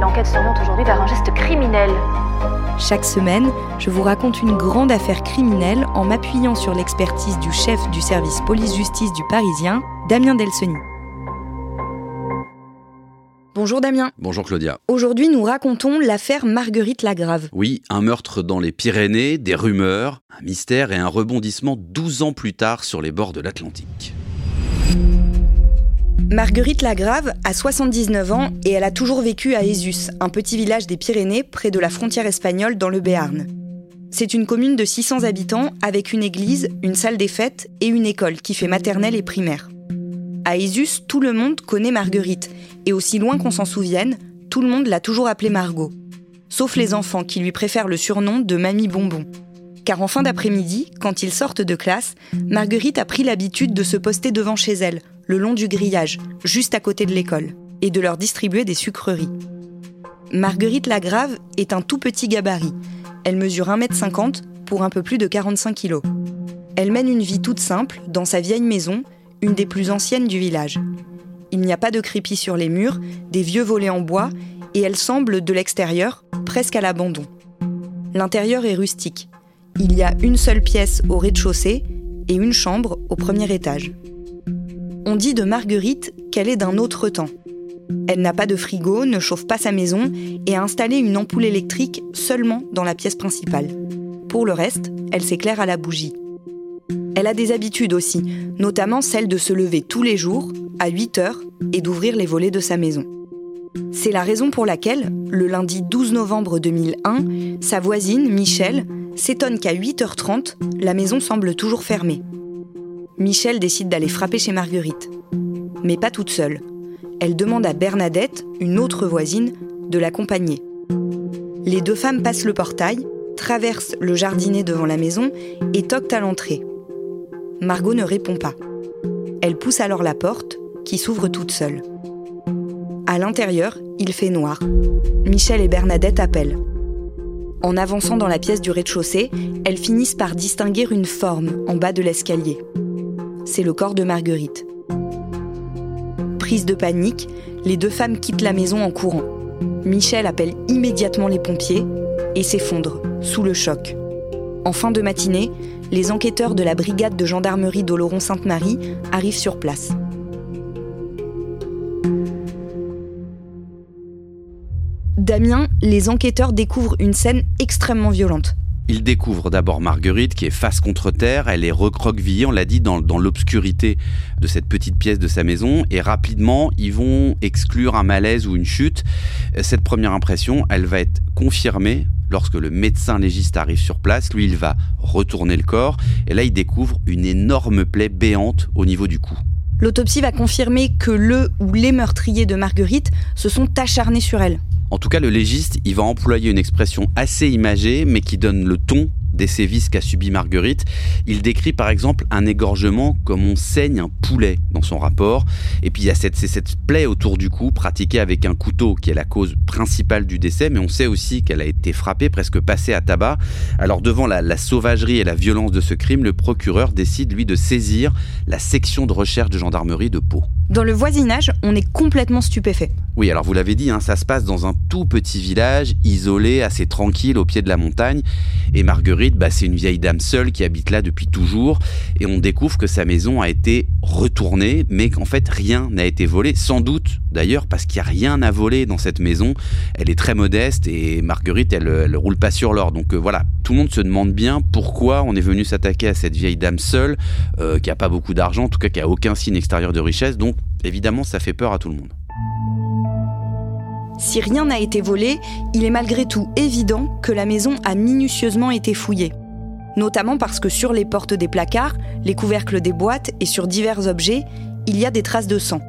L'enquête s'oriente aujourd'hui vers un geste criminel. Chaque semaine, je vous raconte une grande affaire criminelle en m'appuyant sur l'expertise du chef du service police-justice du Parisien, Damien Delseny. Bonjour Damien. Bonjour Claudia. Aujourd'hui, nous racontons l'affaire Marguerite Lagrave. Oui, un meurtre dans les Pyrénées, des rumeurs, un mystère et un rebondissement 12 ans plus tard sur les bords de l'Atlantique. Marguerite Lagrave a 79 ans et elle a toujours vécu à Esus, un petit village des Pyrénées près de la frontière espagnole dans le Béarn. C'est une commune de 600 habitants avec une église, une salle des fêtes et une école qui fait maternelle et primaire. À Esus, tout le monde connaît Marguerite et aussi loin qu'on s'en souvienne, tout le monde l'a toujours appelée Margot. Sauf les enfants qui lui préfèrent le surnom de Mamie Bonbon. Car en fin d'après-midi, quand ils sortent de classe, Marguerite a pris l'habitude de se poster devant chez elle, le long du grillage, juste à côté de l'école, et de leur distribuer des sucreries. Marguerite Lagrave est un tout petit gabarit. Elle mesure 1m50 pour un peu plus de 45 kg. Elle mène une vie toute simple dans sa vieille maison, une des plus anciennes du village. Il n'y a pas de crépi sur les murs, des vieux volets en bois, et elle semble, de l'extérieur, presque à l'abandon. L'intérieur est rustique. Il y a une seule pièce au rez-de-chaussée et une chambre au premier étage. On dit de Marguerite qu'elle est d'un autre temps. Elle n'a pas de frigo, ne chauffe pas sa maison et a installé une ampoule électrique seulement dans la pièce principale. Pour le reste, elle s'éclaire à la bougie. Elle a des habitudes aussi, notamment celle de se lever tous les jours, à 8 heures, et d'ouvrir les volets de sa maison. C'est la raison pour laquelle, le lundi 12 novembre 2001, sa voisine, Michel, s'étonne qu'à 8h30, la maison semble toujours fermée. Michel décide d'aller frapper chez Marguerite. Mais pas toute seule. Elle demande à Bernadette, une autre voisine, de l'accompagner. Les deux femmes passent le portail, traversent le jardinet devant la maison et toquent à l'entrée. Margot ne répond pas. Elle pousse alors la porte, qui s'ouvre toute seule. À l'intérieur, il fait noir. Michel et Bernadette appellent. En avançant dans la pièce du rez-de-chaussée, elles finissent par distinguer une forme en bas de l'escalier. C'est le corps de Marguerite. Prise de panique, les deux femmes quittent la maison en courant. Michel appelle immédiatement les pompiers et s'effondre, sous le choc. En fin de matinée, les enquêteurs de la brigade de gendarmerie d'Oloron-Sainte-Marie arrivent sur place. Damien, les enquêteurs découvrent une scène extrêmement violente. Ils découvrent d'abord Marguerite qui est face contre terre, elle est recroquevillée, on l'a dit, dans, dans l'obscurité de cette petite pièce de sa maison et rapidement ils vont exclure un malaise ou une chute. Cette première impression, elle va être confirmée lorsque le médecin légiste arrive sur place. Lui, il va retourner le corps et là il découvre une énorme plaie béante au niveau du cou. L'autopsie va confirmer que le ou les meurtriers de Marguerite se sont acharnés sur elle. En tout cas, le légiste, il va employer une expression assez imagée, mais qui donne le ton des sévices qu'a subi Marguerite. Il décrit par exemple un égorgement comme on saigne un poulet dans son rapport. Et puis il y a cette, plaie autour du cou pratiquée avec un couteau qui est la cause principale du décès, mais on sait aussi qu'elle a été frappée, presque passée à tabac. Alors devant la sauvagerie et la violence de ce crime, le procureur décide lui de saisir la section de recherche de gendarmerie de Pau. Dans le voisinage, on est complètement stupéfait. Oui, alors vous l'avez dit, hein, ça se passe dans un tout petit village, isolé, assez tranquille, au pied de la montagne. Et Marguerite, bah, c'est une vieille dame seule qui habite là depuis toujours. Et on découvre que sa maison a été retournée, mais qu'en fait rien n'a été volé. Sans doute, d'ailleurs, parce qu'il n'y a rien à voler dans cette maison. Elle est très modeste et Marguerite, elle, elle roule pas sur l'or. Donc euh, voilà, tout le monde se demande bien pourquoi on est venu s'attaquer à cette vieille dame seule, euh, qui a pas beaucoup d'argent, en tout cas qui a aucun signe extérieur de richesse. Donc évidemment, ça fait peur à tout le monde. Si rien n'a été volé, il est malgré tout évident que la maison a minutieusement été fouillée. Notamment parce que sur les portes des placards, les couvercles des boîtes et sur divers objets, il y a des traces de sang.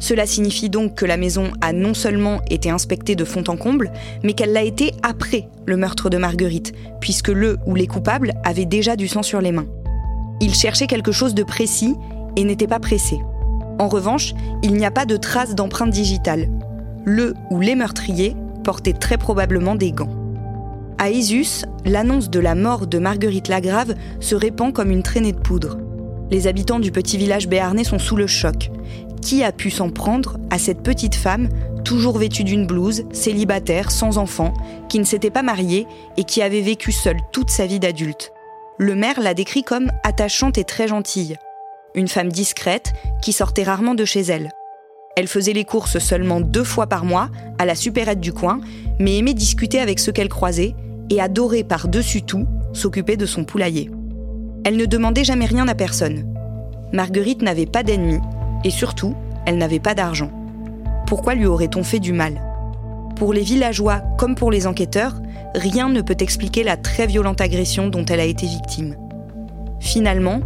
Cela signifie donc que la maison a non seulement été inspectée de fond en comble, mais qu'elle l'a été après le meurtre de Marguerite, puisque le ou les coupables avaient déjà du sang sur les mains. Ils cherchaient quelque chose de précis et n'étaient pas pressés. En revanche, il n'y a pas de traces d'empreintes digitales, le ou les meurtriers portaient très probablement des gants. À Isus, l'annonce de la mort de Marguerite Lagrave se répand comme une traînée de poudre. Les habitants du petit village béarnais sont sous le choc. Qui a pu s'en prendre à cette petite femme, toujours vêtue d'une blouse, célibataire, sans enfant, qui ne s'était pas mariée et qui avait vécu seule toute sa vie d'adulte? Le maire l'a décrit comme attachante et très gentille. Une femme discrète qui sortait rarement de chez elle. Elle faisait les courses seulement deux fois par mois, à la supérette du coin, mais aimait discuter avec ceux qu'elle croisait et adorait par-dessus tout s'occuper de son poulailler. Elle ne demandait jamais rien à personne. Marguerite n'avait pas d'ennemis, et surtout, elle n'avait pas d'argent. Pourquoi lui aurait-on fait du mal? Pour les villageois comme pour les enquêteurs, rien ne peut expliquer la très violente agression dont elle a été victime. Finalement,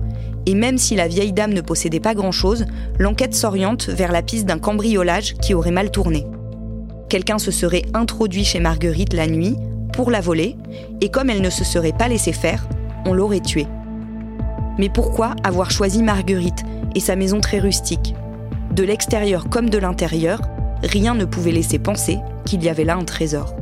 et même si la vieille dame ne possédait pas grand-chose, l'enquête s'oriente vers la piste d'un cambriolage qui aurait mal tourné. Quelqu'un se serait introduit chez Marguerite la nuit pour la voler, et comme elle ne se serait pas laissée faire, on l'aurait tuée. Mais pourquoi avoir choisi Marguerite et sa maison très rustique? De l'extérieur comme de l'intérieur, rien ne pouvait laisser penser qu'il y avait là un trésor.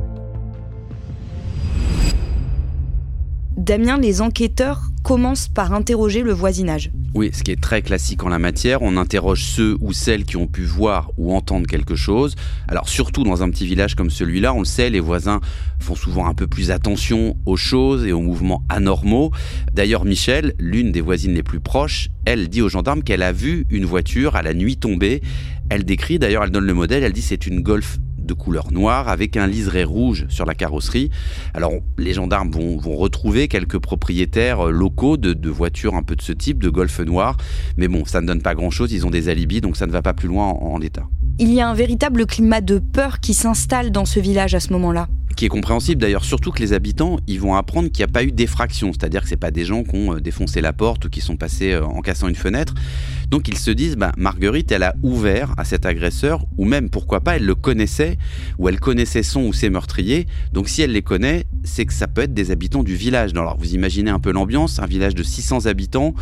Damien, les enquêteurs commencent par interroger le voisinage. Oui, ce qui est très classique en la matière, on interroge ceux ou celles qui ont pu voir ou entendre quelque chose. Alors surtout dans un petit village comme celui-là, on le sait, les voisins font souvent un peu plus attention aux choses et aux mouvements anormaux. D'ailleurs, Michel, l'une des voisines les plus proches, elle dit aux gendarmes qu'elle a vu une voiture à la nuit tombée. Elle décrit, d'ailleurs, elle donne le modèle, elle dit c'est une Golf de couleur noire avec un liseré rouge sur la carrosserie. Alors les gendarmes vont, retrouver quelques propriétaires euh, locaux de, voitures un peu de ce type, de Golf noir, mais bon, ça ne donne pas grand-chose, ils ont des alibis, donc ça ne va pas plus loin en l'état. Il y a un véritable climat de peur qui s'installe dans ce village à ce moment-là qui est compréhensible d'ailleurs, surtout que les habitants, ils vont apprendre qu'il n'y a pas eu d'effraction, c'est-à-dire que c'est pas des gens qui ont euh, défoncé la porte ou qui sont passés euh, en cassant une fenêtre. Donc ils se disent, bah, Marguerite, elle a ouvert à cet agresseur, ou même pourquoi pas, elle le connaissait, ou elle connaissait son ou ses meurtriers. Donc si elle les connaît, c'est que ça peut être des habitants du village. Alors vous imaginez un peu l'ambiance, un village de 600 habitants,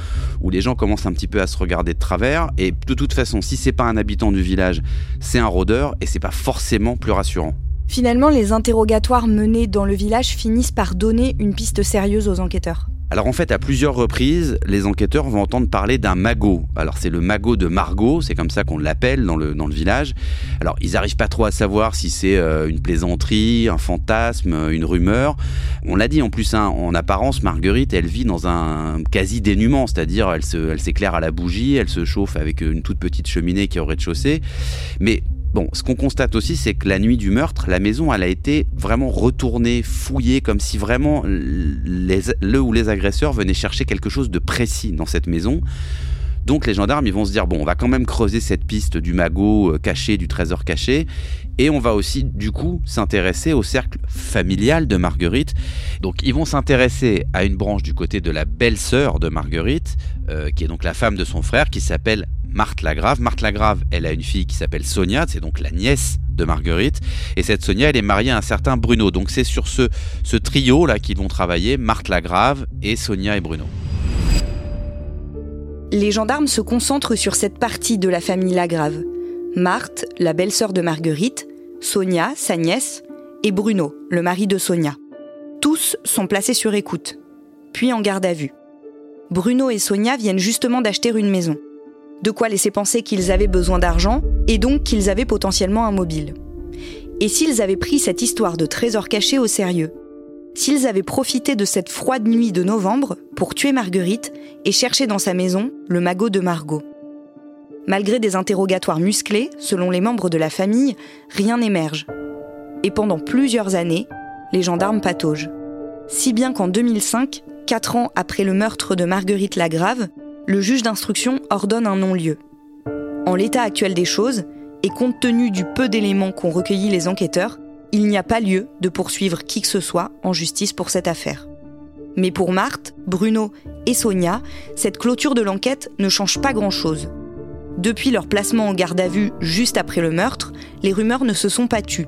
où les gens commencent un petit peu à se regarder de travers, et de toute façon, si c'est pas un habitant du village, c'est un rôdeur, et c'est pas forcément plus rassurant. Finalement, les interrogatoires menés dans le village finissent par donner une piste sérieuse aux enquêteurs. Alors en fait, à plusieurs reprises, les enquêteurs vont entendre parler d'un magot. Alors c'est le magot de Margot, c'est comme ça qu'on l'appelle dans le, dans le village. Alors ils n'arrivent pas trop à savoir si c'est euh, une plaisanterie, un fantasme, une rumeur. On l'a dit en plus, hein, en apparence, Marguerite, elle vit dans un quasi dénuement, c'est-à-dire elle, elle s'éclaire à la bougie, elle se chauffe avec une toute petite cheminée qui est au rez-de-chaussée. Mais Bon, ce qu'on constate aussi, c'est que la nuit du meurtre, la maison, elle a été vraiment retournée, fouillée, comme si vraiment le ou les agresseurs venaient chercher quelque chose de précis dans cette maison. Donc les gendarmes, ils vont se dire, bon, on va quand même creuser cette piste du magot euh, caché, du trésor caché, et on va aussi, du coup, s'intéresser au cercle familial de Marguerite. Donc ils vont s'intéresser à une branche du côté de la belle-sœur de Marguerite, euh, qui est donc la femme de son frère, qui s'appelle Marthe Lagrave. Marthe Lagrave, elle a une fille qui s'appelle Sonia, c'est donc la nièce de Marguerite. Et cette Sonia, elle est mariée à un certain Bruno. Donc c'est sur ce, ce trio-là qu'ils vont travailler, Marthe Lagrave et Sonia et Bruno. Les gendarmes se concentrent sur cette partie de la famille Lagrave. Marthe, la belle-sœur de Marguerite, Sonia, sa nièce, et Bruno, le mari de Sonia. Tous sont placés sur écoute, puis en garde à vue. Bruno et Sonia viennent justement d'acheter une maison. De quoi laisser penser qu'ils avaient besoin d'argent et donc qu'ils avaient potentiellement un mobile. Et s'ils avaient pris cette histoire de trésor caché au sérieux S'ils avaient profité de cette froide nuit de novembre pour tuer Marguerite et chercher dans sa maison le magot de Margot Malgré des interrogatoires musclés, selon les membres de la famille, rien n'émerge. Et pendant plusieurs années, les gendarmes pataugent. Si bien qu'en 2005, quatre ans après le meurtre de Marguerite Lagrave, le juge d'instruction ordonne un non-lieu. En l'état actuel des choses, et compte tenu du peu d'éléments qu'ont recueillis les enquêteurs, il n'y a pas lieu de poursuivre qui que ce soit en justice pour cette affaire. Mais pour Marthe, Bruno et Sonia, cette clôture de l'enquête ne change pas grand-chose. Depuis leur placement en garde à vue juste après le meurtre, les rumeurs ne se sont pas tues.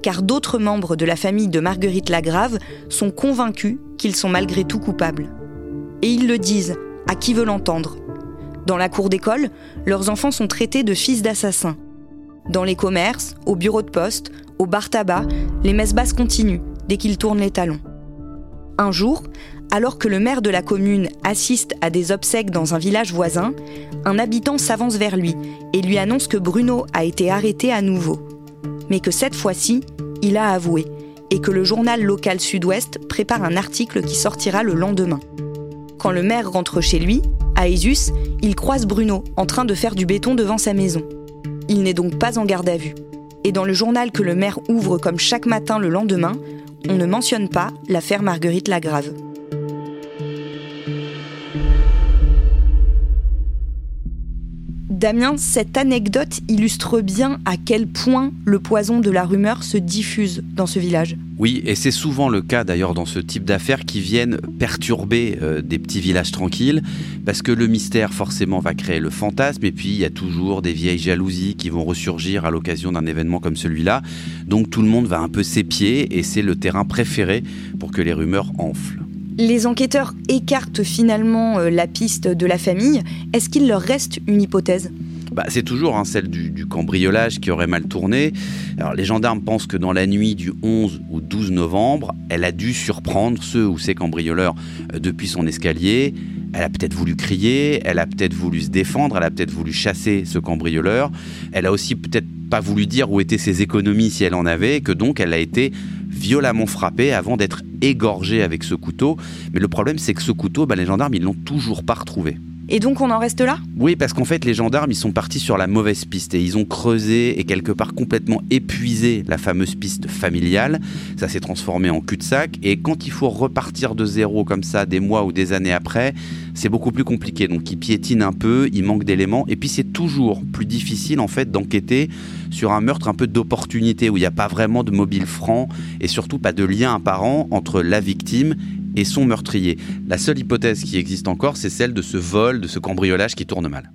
Car d'autres membres de la famille de Marguerite Lagrave sont convaincus qu'ils sont malgré tout coupables. Et ils le disent, à qui veut l'entendre? Dans la cour d'école, leurs enfants sont traités de fils d'assassins. Dans les commerces, au bureau de poste, au bar tabac, les messes basses continuent dès qu'ils tournent les talons. Un jour, alors que le maire de la commune assiste à des obsèques dans un village voisin, un habitant s'avance vers lui et lui annonce que Bruno a été arrêté à nouveau. Mais que cette fois-ci, il a avoué et que le journal local Sud-Ouest prépare un article qui sortira le lendemain. Quand le maire rentre chez lui, à Isus, il croise Bruno en train de faire du béton devant sa maison. Il n'est donc pas en garde à vue. Et dans le journal que le maire ouvre comme chaque matin le lendemain, on ne mentionne pas l'affaire Marguerite Lagrave. Damien, cette anecdote illustre bien à quel point le poison de la rumeur se diffuse dans ce village. Oui, et c'est souvent le cas d'ailleurs dans ce type d'affaires qui viennent perturber euh, des petits villages tranquilles, parce que le mystère forcément va créer le fantasme, et puis il y a toujours des vieilles jalousies qui vont ressurgir à l'occasion d'un événement comme celui-là. Donc tout le monde va un peu s'épier, et c'est le terrain préféré pour que les rumeurs enflent. Les enquêteurs écartent finalement euh, la piste de la famille. Est-ce qu'il leur reste une hypothèse? Bah, c'est toujours hein, celle du, cambriolage qui aurait mal tourné. Alors, les gendarmes pensent que dans la nuit du 11 au 12 novembre, elle a dû surprendre ceux ou ces cambrioleurs euh, depuis son escalier. Elle a peut-être voulu crier, elle a peut-être voulu se défendre, elle a peut-être voulu chasser ce cambrioleur. Elle a aussi peut-être pas voulu dire où étaient ses économies si elle en avait, que donc elle a été violemment frappé avant d'être égorgé avec ce couteau. Mais le problème, c'est que ce couteau, bah, les gendarmes, ils l'ont toujours pas retrouvé. Et donc on en reste là? Oui, parce qu'en fait, les gendarmes, ils sont partis sur la mauvaise piste et ils ont creusé et quelque part complètement épuisé la fameuse piste familiale. Ça s'est transformé en cul-de-sac et quand il faut repartir de zéro comme ça, des mois ou des années après, c'est beaucoup plus compliqué. Donc ils piétinent un peu, il manque d'éléments et puis c'est toujours plus difficile en fait d'enquêter sur un meurtre un peu d'opportunité où il n'y a pas vraiment de mobile franc et surtout pas de lien apparent entre la victime et son meurtrier. La seule hypothèse qui existe encore, c'est celle de ce vol, de ce cambriolage qui tourne mal.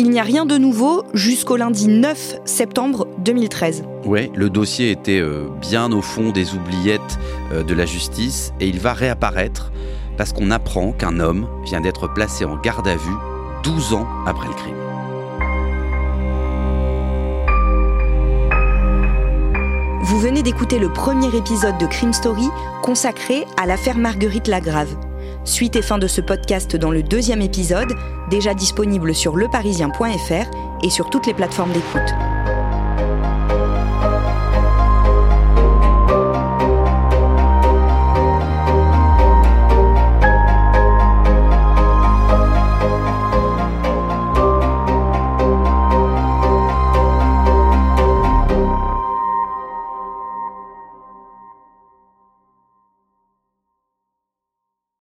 Il n'y a rien de nouveau jusqu'au lundi 9 septembre 2013. Oui, le dossier était euh, bien au fond des oubliettes euh, de la justice et il va réapparaître parce qu'on apprend qu'un homme vient d'être placé en garde à vue 12 ans après le crime. Vous venez d'écouter le premier épisode de Crime Story consacré à l'affaire Marguerite Lagrave. Suite et fin de ce podcast dans le deuxième épisode, déjà disponible sur leparisien.fr et sur toutes les plateformes d'écoute.